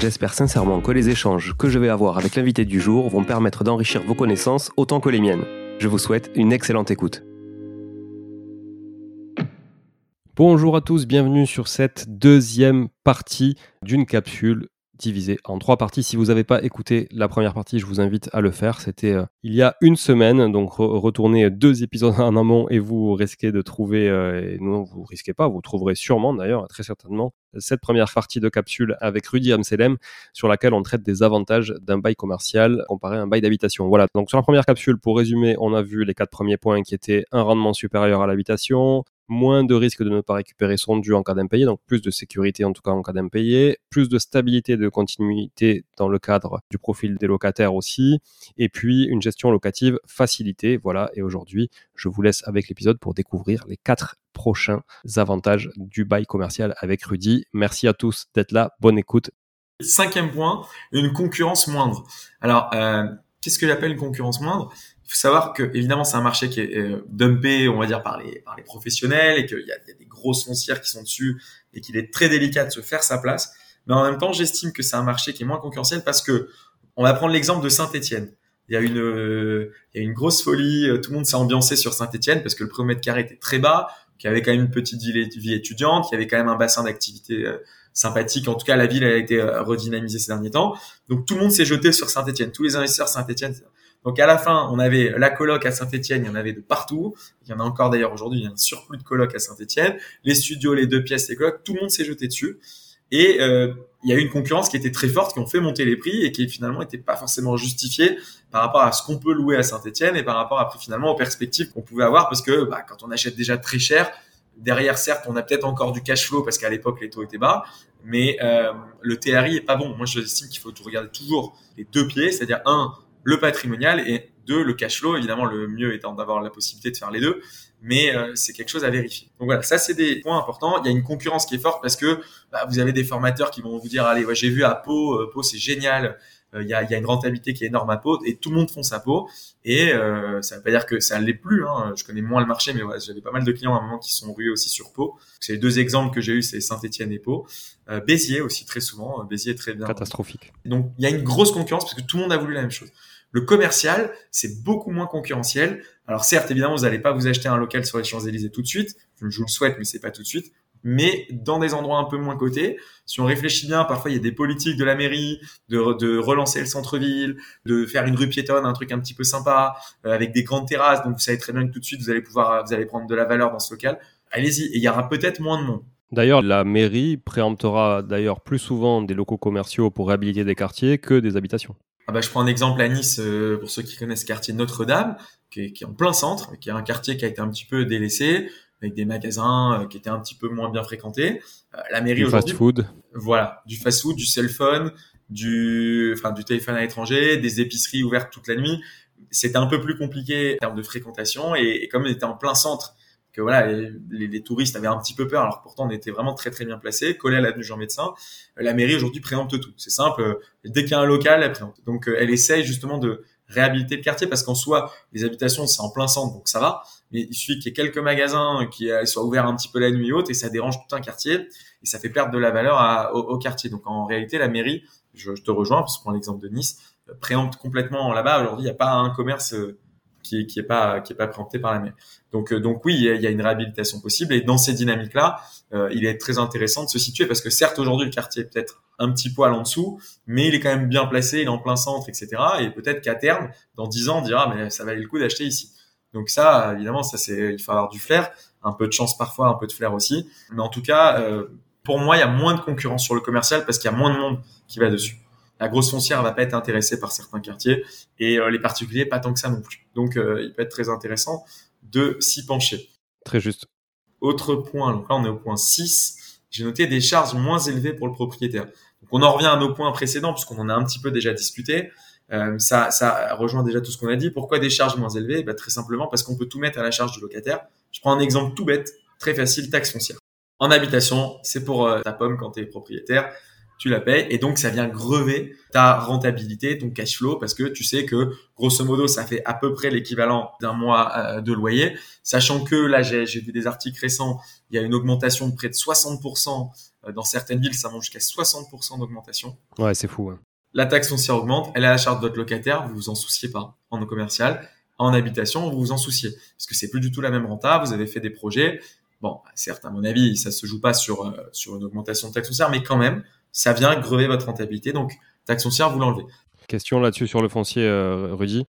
J'espère sincèrement que les échanges que je vais avoir avec l'invité du jour vont permettre d'enrichir vos connaissances autant que les miennes. Je vous souhaite une excellente écoute. Bonjour à tous, bienvenue sur cette deuxième partie d'une capsule divisé en trois parties. Si vous n'avez pas écouté la première partie, je vous invite à le faire. C'était euh, il y a une semaine, donc retournez deux épisodes en amont et vous risquez de trouver, euh, et non, vous risquez pas, vous trouverez sûrement d'ailleurs, très certainement, cette première partie de capsule avec Rudy Amselem sur laquelle on traite des avantages d'un bail commercial comparé à un bail d'habitation. Voilà, donc sur la première capsule, pour résumer, on a vu les quatre premiers points qui étaient un rendement supérieur à l'habitation, moins de risque de ne pas récupérer son dû en cas d'impayé, donc plus de sécurité en tout cas en cas d'impayé, plus de stabilité de continuité dans le cadre du profil des locataires aussi, et puis une gestion locative facilitée. Voilà, et aujourd'hui, je vous laisse avec l'épisode pour découvrir les quatre prochains avantages du bail commercial avec Rudy. Merci à tous d'être là, bonne écoute. Cinquième point, une concurrence moindre. Alors, euh, qu'est-ce que j'appelle une concurrence moindre? Il faut savoir que évidemment c'est un marché qui est euh, dumpé, on va dire par les par les professionnels et qu'il y a, des grosses foncières qui sont dessus et qu'il est très délicat de se faire sa place. Mais en même temps, j'estime que c'est un marché qui est moins concurrentiel parce que on va prendre l'exemple de Saint-Étienne. Il y a une euh, il y a une grosse folie, euh, tout le monde s'est ambiancé sur Saint-Étienne parce que le prix au mètre carré était très bas, qu'il y avait quand même une petite vie étudiante, qu'il y avait quand même un bassin d'activité sympathique. En tout cas, la ville a été redynamisée ces derniers temps. Donc tout le monde s'est jeté sur Saint-Étienne. Tous les investisseurs Saint-Étienne donc à la fin, on avait la coloc à Saint-Etienne, il y en avait de partout. Il y en a encore d'ailleurs aujourd'hui, il y a un surplus de coloc à Saint-Etienne. Les studios, les deux pièces, les colocs, tout le monde s'est jeté dessus. Et euh, il y a eu une concurrence qui était très forte, qui ont fait monter les prix et qui finalement n'était pas forcément justifiée par rapport à ce qu'on peut louer à Saint-Etienne et par rapport après finalement aux perspectives qu'on pouvait avoir parce que bah, quand on achète déjà très cher, derrière certes on a peut-être encore du cash flow parce qu'à l'époque les taux étaient bas, mais euh, le TRI est pas bon. Moi je estime qu'il faut regarder toujours les deux pieds, c'est-à-dire un le patrimonial et deux, le cash flow. Évidemment, le mieux étant d'avoir la possibilité de faire les deux, mais euh, c'est quelque chose à vérifier. Donc voilà, ça c'est des points importants. Il y a une concurrence qui est forte parce que bah, vous avez des formateurs qui vont vous dire allez, j'ai vu à Pau, euh, Pau c'est génial. Euh, il y, a, y, a, une rentabilité qui est énorme à Pau et tout le monde font sa Pau et ça veut pas dire que ça l'est plus hein. je connais moins le marché mais j'avais pas mal de clients à un moment qui sont rués aussi sur Pau c'est les deux exemples que j'ai eu c'est Saint-Étienne et Pau Béziers aussi très souvent Béziers est très bien catastrophique donc il y a une grosse concurrence parce que tout le monde a voulu la même chose le commercial, c'est beaucoup moins concurrentiel. Alors certes, évidemment, vous n'allez pas vous acheter un local sur les Champs-Élysées tout de suite. Je vous le souhaite, mais c'est pas tout de suite. Mais dans des endroits un peu moins cotés, si on réfléchit bien, parfois il y a des politiques de la mairie de, relancer le centre-ville, de faire une rue piétonne, un truc un petit peu sympa, euh, avec des grandes terrasses. Donc vous savez très bien que tout de suite vous allez pouvoir, vous allez prendre de la valeur dans ce local. Allez-y, et il y aura peut-être moins de monde. D'ailleurs, la mairie préemptera d'ailleurs plus souvent des locaux commerciaux pour réhabiliter des quartiers que des habitations. Ah bah, je prends un exemple à Nice, euh, pour ceux qui connaissent le quartier Notre-Dame, qui est, qui est, en plein centre, qui est un quartier qui a été un petit peu délaissé, avec des magasins euh, qui étaient un petit peu moins bien fréquentés. Euh, la mairie du fast-food. Voilà, du fast-food, du cell phone, du, enfin, du téléphone à l'étranger, des épiceries ouvertes toute la nuit. C'était un peu plus compliqué en termes de fréquentation et, et comme on était en plein centre voilà, les, touristes avaient un petit peu peur, alors pourtant on était vraiment très très bien placé, collé à l'avenue Jean Médecin. La mairie aujourd'hui préempte tout. C'est simple, euh, dès qu'il y a un local, elle préempte. Donc euh, elle essaye justement de réhabiliter le quartier parce qu'en soi, les habitations c'est en plein centre, donc ça va. Mais il suffit qu'il y ait quelques magasins qui euh, soient ouverts un petit peu la nuit haute et ça dérange tout un quartier et ça fait perdre de la valeur au, quartier. Donc en réalité, la mairie, je, te rejoins, parce que prend l'exemple de Nice, préempte complètement là-bas. Aujourd'hui, il n'y a pas un commerce qui, qui est pas qui est pas préempté par la mer. Donc euh, donc oui, il y, a, une réhabilitation possible et dans ces dynamiques là, euh, il est très intéressant de se situer parce que certes aujourd'hui le quartier est peut-être un petit poil en dessous, mais il est quand même bien placé, il est en plein centre, etc. Et peut-être qu'à terme, dans dix ans, on dira mais ça valait le coup d'acheter ici. Donc ça, évidemment, ça c'est il faut avoir du flair, un peu de chance parfois, un peu de flair aussi. Mais en tout cas, euh, pour moi, il y a moins de concurrence sur le commercial parce qu'il y a moins de monde qui va dessus la grosse foncière va pas être intéressée par certains quartiers et euh, les particuliers pas tant que ça non plus. Donc euh, il peut être très intéressant de s'y pencher. Très juste. Autre point, donc là on est au point 6, j'ai noté des charges moins élevées pour le propriétaire. Donc on en revient à nos points précédents puisqu'on en a un petit peu déjà discuté. Euh, ça, ça rejoint déjà tout ce qu'on a dit. Pourquoi des charges moins élevées? Bah, Très simplement parce qu'on peut tout mettre à la charge du locataire. Je prends un exemple tout bête, très facile, taxe foncière. En habitation, c'est pour euh, ta pomme quand tu es propriétaire tu la payes et donc ça vient grever ta rentabilité, ton cash flow parce que tu sais que grosso modo ça fait à peu près l'équivalent d'un mois euh, de loyer, sachant que là j'ai vu des articles récents, il y a une augmentation de près de 60% euh, dans certaines villes, ça monte jusqu'à 60% d'augmentation. Ouais, c'est fou. La taxe foncière augmente, elle est à la charge de votre locataire, vous vous en souciez pas en commercial. En habitation, vous vous en souciez parce que c'est plus du tout la même renta. Vous avez fait des projets. Bon, certes, à mon avis, ça se joue pas sur euh, sur une augmentation de taxe foncière, mais quand même, ça vient grever votre rentabilité. Donc, taxe foncière, vous l'enlevez. Question là-dessus sur le foncier, euh, Rudy.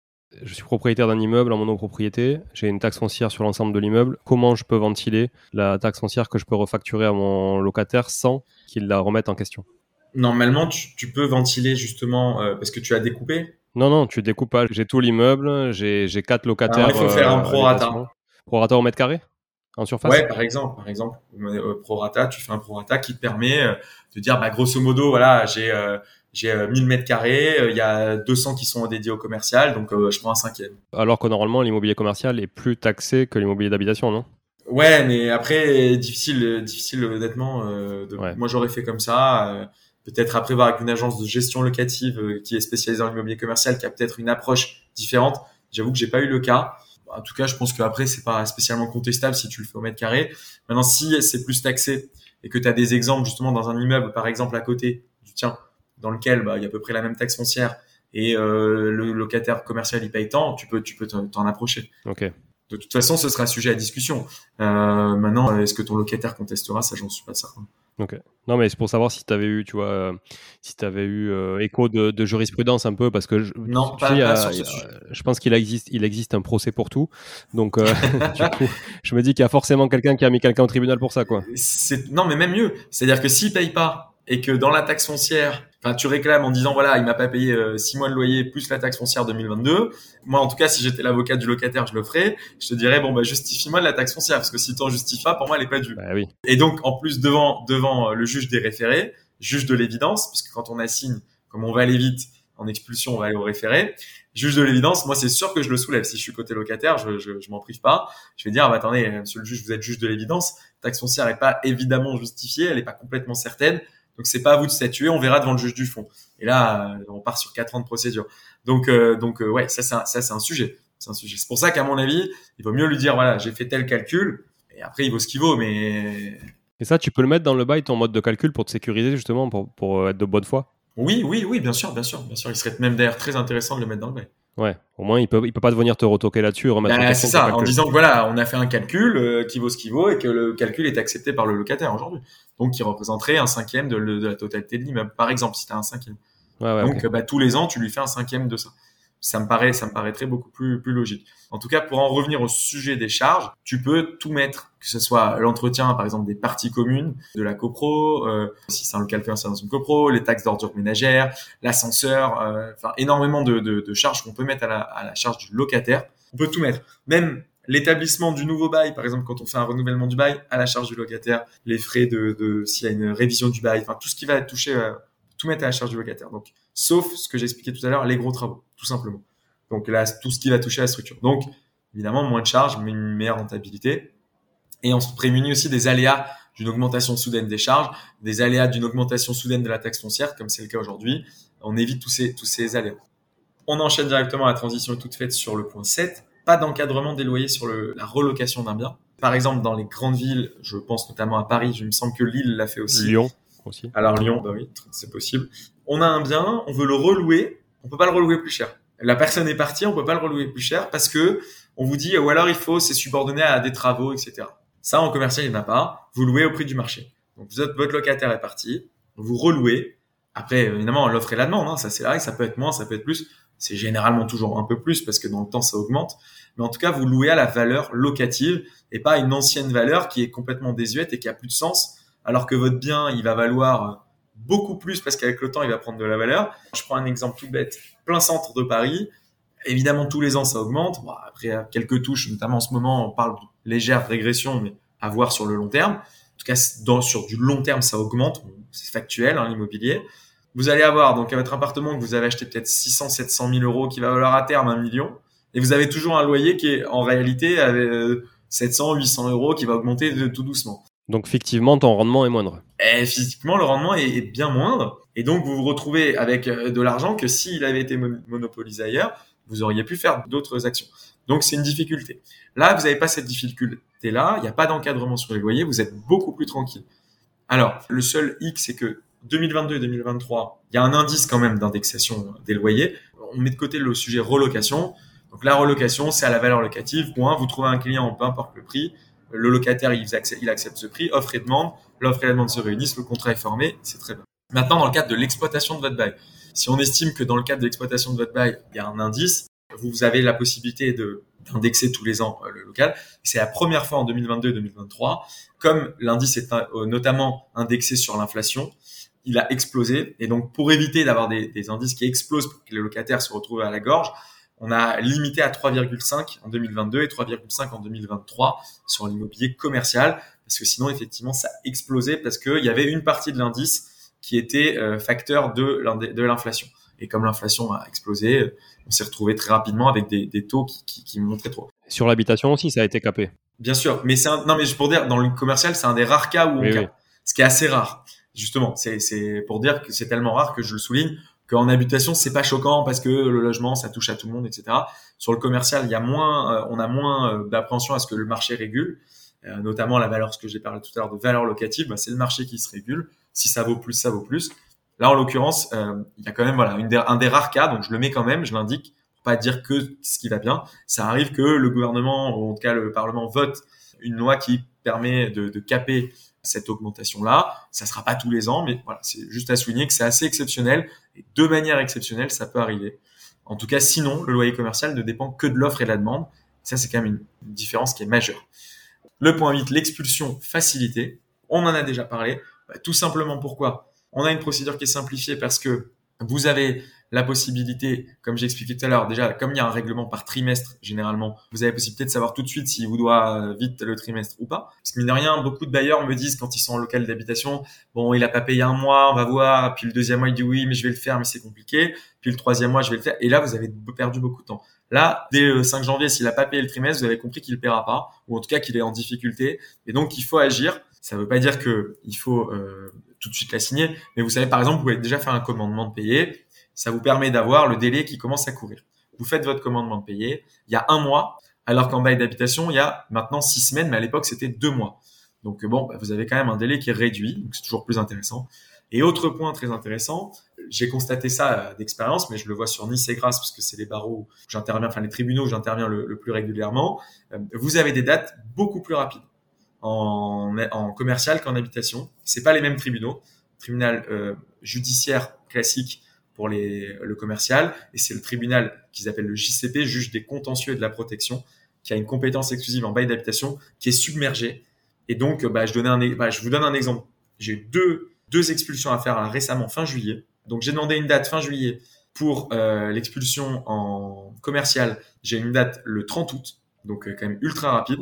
Je suis propriétaire d'un immeuble en monopropriété. J'ai une taxe foncière sur l'ensemble de l'immeuble. Comment je peux ventiler la taxe foncière que je peux refacturer à mon locataire sans qu'il la remette en question? Normalement, tu, peux ventiler justement euh, parce que tu as découpé. Non, non, tu découpes pas. J'ai tout l'immeuble. J'ai quatre locataires. Alors, il faut faire un euh, prorata. Prorata au mètre carré? En surface? Ouais, par exemple, par exemple, prorata, tu fais un prorata qui te permet de dire, bah, grosso modo, voilà, j'ai euh, j'ai 1000 euh, mètres carrés, euh, il y a 200 qui sont dédiés au commercial, donc je prends un cinquième. Alors que normalement, l'immobilier commercial est plus taxé que l'immobilier d'habitation, non? Ouais, mais après, difficile, difficile honnêtement. de... Moi, j'aurais fait comme ça. peut-être après voir avec une agence de gestion locative qui est spécialisée dans l'immobilier commercial, qui a peut-être une approche différente. J'avoue que j'ai pas eu le cas. En tout cas, je pense qu'après, c'est pas spécialement contestable si tu le fais au mètre carré. Maintenant, si c'est plus taxé et que tu as des exemples justement dans un immeuble, par exemple à côté du tien, dans lequel bah, il y a à peu près la même taxe foncière et euh, le locataire commercial il paye tant, tu peux tu peux t'en approcher. Ok. De toute façon, ce sera sujet à discussion. Euh, maintenant, est-ce que ton locataire contestera? Ça, j'en suis pas certain. Ok. Non, mais c'est pour savoir si tu avais eu, tu vois, euh, si tu avais eu euh, écho de, jurisprudence un peu, parce que je, non, pas, je pense qu'il existe, il existe un procès pour tout. Donc, euh, du coup, je me dis qu'il y a forcément quelqu'un qui a mis quelqu'un au tribunal pour ça, quoi. Non, mais même mieux. C'est-à-dire que s'il paye pas et que dans la taxe foncière, enfin, tu réclames en disant voilà, il m'a pas payé euh, six mois de loyer plus la taxe foncière 2022. Moi, en tout cas, si j'étais l'avocat du locataire, je le ferais. Je te dirais bon bah justifie-moi de la taxe foncière parce que si t'en justifies pas, pour moi, elle est pas due. Bah, oui. Et donc, en plus devant devant euh, le juge des référés, juge de l'évidence, puisque quand on assigne, comme on va aller vite en expulsion, on va aller au référé. Juge de l'évidence, moi c'est sûr que je le soulève. Si je suis côté locataire, je, je, je m'en prive pas. Je vais dire, ah, bah, attendez, monsieur le juge, vous êtes juge de l'évidence. Taxe foncière n'est pas évidemment justifiée, elle n'est pas complètement certaine. Donc c'est pas à vous de statuer, on verra devant le juge du fond. Et là, euh, on part sur quatre ans de procédure. Donc euh, donc euh, ouais, ça c'est un, ça c'est un sujet. C'est un sujet. C'est pour ça qu'à mon avis, il vaut mieux lui dire voilà, j'ai fait tel calcul et après il vaut ce qu'il vaut mais Et ça tu peux le mettre dans le bail ton mode de calcul pour te sécuriser justement pour pour être de bonne foi? Oui, oui, oui, bien sûr, bien sûr, bien sûr, il serait même d'ailleurs très intéressant de le mettre dans le bail. Ouais, au moins il peut il peut pas venir te retoquer là-dessus, bah, C'est ça, en disant que voilà, on a fait un calcul euh, qui vaut ce qui vaut et que le calcul est accepté par le locataire aujourd'hui. Donc qui représenterait un cinquième de, de la totalité de l'immeuble, par exemple, si tu as un cinquième. Ouais, ouais, Donc bah, tous les ans, tu lui fais un cinquième de ça ça me paraît, ça me paraîtrait beaucoup plus, logique. En tout cas, pour en revenir au sujet des charges, tu peux tout mettre, que ce soit l'entretien, par exemple, des parties communes, de la copro, euh, si c'est un local c'est dans une copro, les taxes d'ordure ménagère, l'ascenseur, euh, enfin, énormément de, charges qu'on peut mettre à la, charge du locataire. On peut tout mettre. Même l'établissement du nouveau bail, par exemple, quand on fait un renouvellement du bail, à la charge du locataire, les frais de, de s'il y a une révision du bail, enfin, tout ce qui va touché, euh, tout mettre à la charge du locataire. Donc, sauf ce que j'expliquais tout à l'heure, les gros travaux, tout simplement. Donc là, tout ce qui va toucher à la structure. Donc, évidemment, moins de charges, mais une meilleure rentabilité. Et on se prémunit aussi des aléas d'une augmentation soudaine des charges, des aléas d'une augmentation soudaine de la taxe foncière, comme c'est le cas aujourd'hui. On évite tous ces, tous ces aléas. On enchaîne directement, la transition toute faite sur le point 7. Pas d'encadrement des loyers sur le, la relocation d'un bien. Par exemple, dans les grandes villes, je pense notamment à Paris, je me semble que Lille l'a fait aussi. Lyon Alors Lyon, bah oui, c'est possible on a un bien, on veut le relouer, on peut pas le relouer plus cher. La personne est partie, on peut pas le relouer plus cher parce que on vous dit ou alors il faut c'est subordonné à des travaux, etc. Ça en commercial il n'y en a pas. Vous louez au prix du marché. Donc vous êtes, votre locataire est parti, vous relouez. Après évidemment l'offre et la demande, hein, ça c'est là, ça peut être moins, ça peut être plus. C'est généralement toujours un peu plus parce que dans le temps ça augmente. Mais en tout cas vous louez à la valeur locative et pas une ancienne valeur qui est complètement désuète et qui a plus de sens alors que votre bien il va valoir beaucoup plus parce qu'avec le temps, il va prendre de la valeur. Je prends un exemple tout bête, plein centre de Paris. Évidemment, tous les ans, ça augmente. Après, quelques touches, notamment en ce moment, on parle de légère régression, mais à voir sur le long terme. En tout cas, sur du long terme, ça augmente. C'est factuel, hein, l'immobilier. vous allez avoir donc votre appartement que vous avez acheté peut-être 600, 700 000 euros qui va valoir à terme un million, et vous avez toujours un loyer qui est en réalité avec 700, 800 euros qui va augmenter de, tout doucement. Donc fictivement, ton rendement est moindre. Et physiquement, le rendement est, bien moindre. Et donc, vous vous retrouvez avec euh, de l'argent que s'il avait été monopolisé ailleurs, vous auriez pu faire d'autres actions. Donc, c'est une difficulté. Là, vous n'avez pas cette difficulté-là. Il n'y a pas d'encadrement sur les loyers. Vous êtes beaucoup plus tranquille. Alors, le seul hic, c'est que 2022 et 2023, il y a un indice quand même d'indexation des loyers. On met de côté le sujet relocation. Donc la relocation, c'est à la valeur locative. Point. Vous trouvez un client, peu importe le prix. Le locataire, il accepte, ce prix. Offre et demande. L'offre et la demande se réunissent. Le contrat est formé. C'est très bien. Maintenant, dans le cadre de l'exploitation de votre bail, si on estime que dans le cadre de l'exploitation de votre bail, il y a un indice, vous avez la possibilité de d'indexer tous les ans euh, le local. C'est la première fois en 2022-2023, comme l'indice est euh, notamment indexé sur l'inflation, il a explosé. Et donc, pour éviter d'avoir des, des, indices qui explosent pour que les locataires se retrouvent à la gorge, on a limité à 3,5 en 2022 et 3,5 en 2023 sur l'immobilier commercial, parce que sinon, effectivement, ça explosait parce qu'il y avait une partie de l'indice qui était euh, facteur de, l'inflation. Et comme l'inflation a explosé, on s'est retrouvé très rapidement avec des, des taux qui, qui, qui, montraient trop. Sur l'habitation aussi, ça a été capé. Bien sûr, mais c'est non mais pour dire dans le commercial, c'est un des rares cas où on oui, ce qui est assez rare. Justement, c'est pour dire que c'est tellement rare que je le souligne qu'en habitation c'est pas choquant parce que le logement ça touche à tout le monde, etc. Sur le commercial, il y a moins, euh, on a moins euh, d'appréhension à ce que le marché régule, euh, notamment la valeur, ce que j'ai parlé tout à l'heure de valeur locative, bah, c'est le marché qui se régule. Si ça vaut plus, ça vaut plus. Là, en l'occurrence, il y a quand même voilà un des rares cas, donc je le mets quand même, je l'indique pour pas dire que ce qui va bien. Ça arrive que le gouvernement, ou en tout cas le Parlement, vote une loi qui permet de, de caper cette augmentation-là. Ça sera pas tous les ans, mais voilà, c'est juste à souligner que c'est assez exceptionnel. Et de manière exceptionnelle, ça peut arriver. En tout cas, sinon, le loyer commercial ne dépend que de l'offre et de la demande. Ça, c'est quand même une, différence qui est majeure. Le point 8, l'expulsion facilitée. On en a déjà parlé. Bah, tout simplement pourquoi? On a une procédure qui est simplifiée parce que vous avez la possibilité, comme j'ai expliqué tout à l'heure, déjà, comme il y a un règlement par trimestre, généralement, vous avez la possibilité de savoir tout de suite s'il vous doit euh, vite le trimestre ou pas. Parce que mine de rien, beaucoup de bailleurs me disent quand ils sont en local d'habitation, bon, il a pas payé un mois, on va voir. Puis le deuxième mois, il dit oui, mais je vais le faire, mais c'est compliqué. Puis le troisième mois, je vais le faire. Et là, vous avez perdu beaucoup de temps. Là, dès le 5 janvier, s'il a pas payé le trimestre, vous avez compris qu'il ne paiera pas, ou en tout cas qu'il est en difficulté. Et donc, il faut agir. Ça ne veut pas dire que il faut euh, tout de suite la signer, mais vous savez, par exemple, vous pouvez déjà faire un commandement de payer ça vous permet d'avoir le délai qui commence à courir. Vous faites votre commandement de payer, il y a un mois, alors qu'en bail d'habitation, il y a maintenant six semaines, mais à l'époque, c'était deux mois. Donc bon, bah, vous avez quand même un délai qui est réduit, donc c'est toujours plus intéressant. Et autre point très intéressant, j'ai constaté ça d'expérience, mais je le vois sur Nice et Grasse, parce que c'est les barreaux où j'interviens, enfin les tribunaux où j'interviens le, plus régulièrement. Euh, vous avez des dates beaucoup plus rapides en, en commercial qu'en habitation. C'est pas les mêmes tribunaux. Tribunal euh, judiciaire classique, pour les, le commercial, et c'est le tribunal qu'ils appellent le JCP, juge des contentieux et de la protection, qui a une compétence exclusive en bail d'habitation, qui est submergé. Et donc, bah, je, donnais un, bah, je vous donne un exemple. J'ai eu deux, expulsions à faire récemment, fin juillet. Donc, j'ai demandé une date fin juillet pour euh, l'expulsion en commercial. J'ai une date le 30 août, donc euh, quand même ultra rapide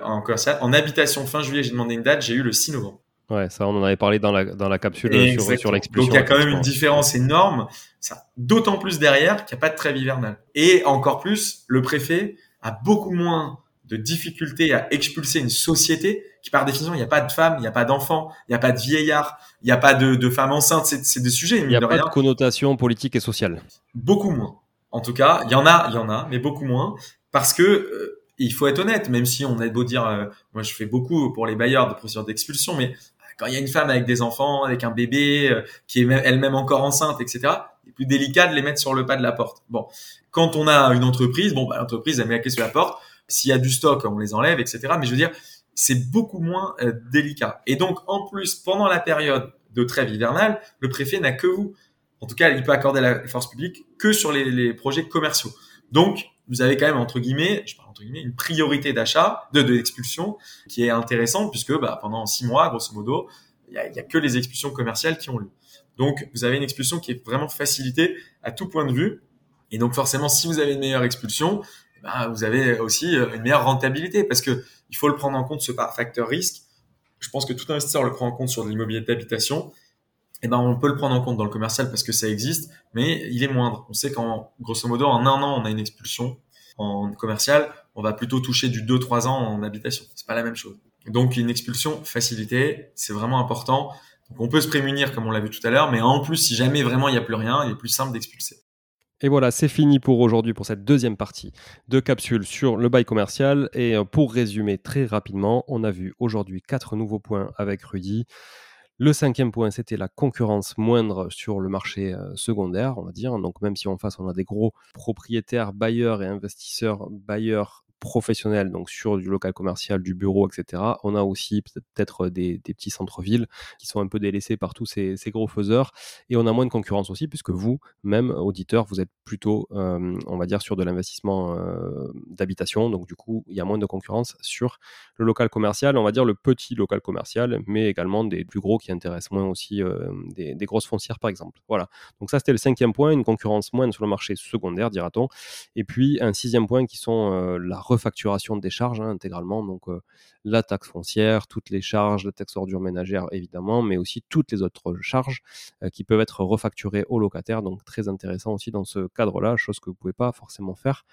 en commercial. En habitation, fin juillet, j'ai demandé une date, j'ai eu le 6 novembre. Ouais, ça, on en avait parlé dans la, dans la capsule sur, sur l'expulsion. Donc, il y a quand même une différence énorme. D'autant plus derrière qu'il n'y a pas de trêve hivernale. Et encore plus, le préfet a beaucoup moins de difficultés à expulser une société qui, par définition, il n'y a pas de femmes, il n'y a pas d'enfants, il n'y a pas de vieillards, il n'y a pas de, de femmes enceintes. C'est des sujets. Il n'y a pas de connotation politique et sociale. Beaucoup moins. En tout cas, il y en a, il y en a, mais beaucoup moins. Parce que, euh, il faut être honnête, même si on a beau dire, euh, moi je fais beaucoup pour les bailleurs de procédures d'expulsion, mais quand il y a une femme avec des enfants, avec un bébé, euh, qui est elle-même encore enceinte, etc., il est plus délicat de les mettre sur le pas de la porte. Bon, quand on a une entreprise, bon, bah, l'entreprise, elle met la clé sur la porte. S'il y a du stock, on les enlève, etc. Mais je veux dire, c'est beaucoup moins euh, délicat. Et donc, en plus, pendant la période de trêve hivernale, le préfet n'a que vous. En tout cas, il peut accorder la force publique que sur les, les projets commerciaux. Donc, vous avez quand même entre guillemets, je parle entre guillemets, une priorité d'achat, de, de l'expulsion, qui est intéressante puisque bah, pendant six mois, grosso modo, il y a, y a, que les expulsions commerciales qui ont lieu. Donc, vous avez une expulsion qui est vraiment facilitée à tout point de vue. Et donc, forcément, si vous avez une meilleure expulsion, bah, vous avez aussi euh, une meilleure rentabilité parce que il faut le prendre en compte ce facteur risque. Je pense que tout investisseur le prend en compte sur de l'immobilier d'habitation. Eh ben, on peut le prendre en compte dans le commercial parce que ça existe, mais il est moindre. On sait qu'en, grosso modo, en un an, on a une expulsion. En commercial, on va plutôt toucher du 2-3 ans en habitation. C'est pas la même chose. Donc, une expulsion facilitée, c'est vraiment important. On peut se prémunir, comme on l'a vu tout à l'heure, mais en plus, si jamais vraiment il n'y a plus rien, il est plus simple d'expulser. Et voilà, c'est fini pour aujourd'hui, pour cette deuxième partie de capsule sur le bail commercial. Et euh, pour résumer très rapidement, on a vu aujourd'hui quatre nouveaux points avec Rudy. Le cinquième point, c'était la concurrence moindre sur le marché euh, secondaire, on va dire. Donc même si en face, on a des gros propriétaires, bailleurs et investisseurs, bailleurs professionnels, donc sur du local commercial, du bureau, etc. On a aussi peut-être des, petits centres-villes qui sont un peu délaissés par tous ces, gros faiseurs. Et on a moins de concurrence aussi, puisque vous, même auditeur, vous êtes plutôt, euh, on va dire, sur de l'investissement euh, d'habitation. Donc du coup, il y a moins de concurrence sur le local commercial, on va dire le petit local commercial, mais également des plus gros qui intéressent moins aussi euh, des, grosses foncières, par exemple. Voilà. Donc ça, c'était le cinquième point, une concurrence moindre sur le marché secondaire, dira-t-on. Et puis un sixième point qui sont la refacturation des charges hein, intégralement, donc la taxe foncière, toutes les charges, la taxe ordure ménagère évidemment, mais aussi toutes les autres charges qui peuvent être refacturées aux locataires, donc très intéressant aussi dans ce cadre-là, chose que vous pouvez pas forcément faire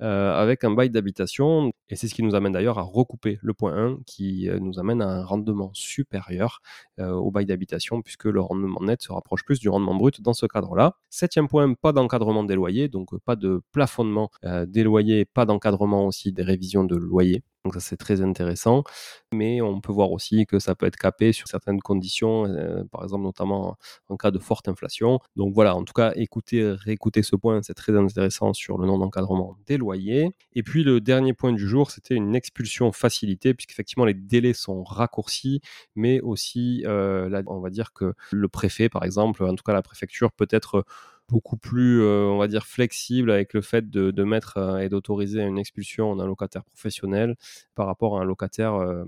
avec un bail d'habitation. Et c'est ce qui nous amène d'ailleurs à recouper le point 1 qui nous amène à un rendement supérieur au bail d'habitation puisque le rendement net se rapproche plus du rendement brut dans ce cadre-là. Septième point, pas d'encadrement des loyers, donc pas de plafonnement des loyers, pas d'encadrement des révisions de loyers. Donc ça c'est très intéressant, mais on peut voir aussi que ça peut être capé sur certaines conditions, euh, par exemple notamment en cas de forte inflation. Donc voilà, en tout cas, écoutez, réécoutez ce point, c'est très intéressant sur le non d'encadrement des loyers. Et puis le dernier point du jour, c'était une expulsion facilitée, puisqu'effectivement les délais sont raccourcis, mais aussi, euh, là, on va dire que le préfet, par exemple, en tout cas la préfecture peut être beaucoup plus, euh, on va dire, flexible avec le fait de, mettre euh, et d'autoriser une expulsion d'un locataire professionnel par rapport à un locataire euh,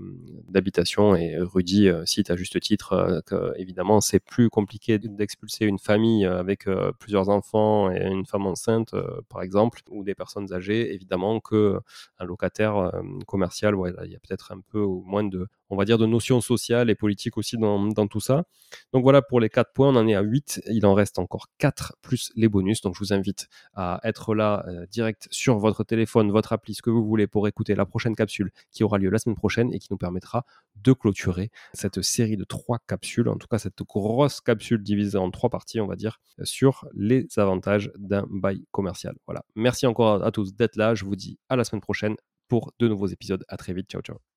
d'habitation. Et Rudy cite à juste titre que, évidemment, c'est plus compliqué d'expulser une famille avec plusieurs enfants et une femme enceinte, par exemple, ou des personnes âgées, évidemment, que un locataire commercial. Il y a peut-être un peu moins de, on va dire, de notions sociales et politiques aussi dans, tout ça. Donc voilà pour les quatre points, on en est à 8, il en reste encore 4 plus les bonus. Donc je vous invite à être là euh, direct sur votre téléphone, votre appli, ce que vous voulez pour écouter la prochaine capsule qui aura lieu la semaine prochaine et qui nous permettra de clôturer cette série de trois capsules, en tout cas cette grosse capsule divisée en trois parties, on va dire, sur les avantages d'un bail commercial. Voilà. Merci encore à tous d'être là. Je vous dis à la semaine prochaine pour de nouveaux épisodes. À très vite. Ciao, ciao.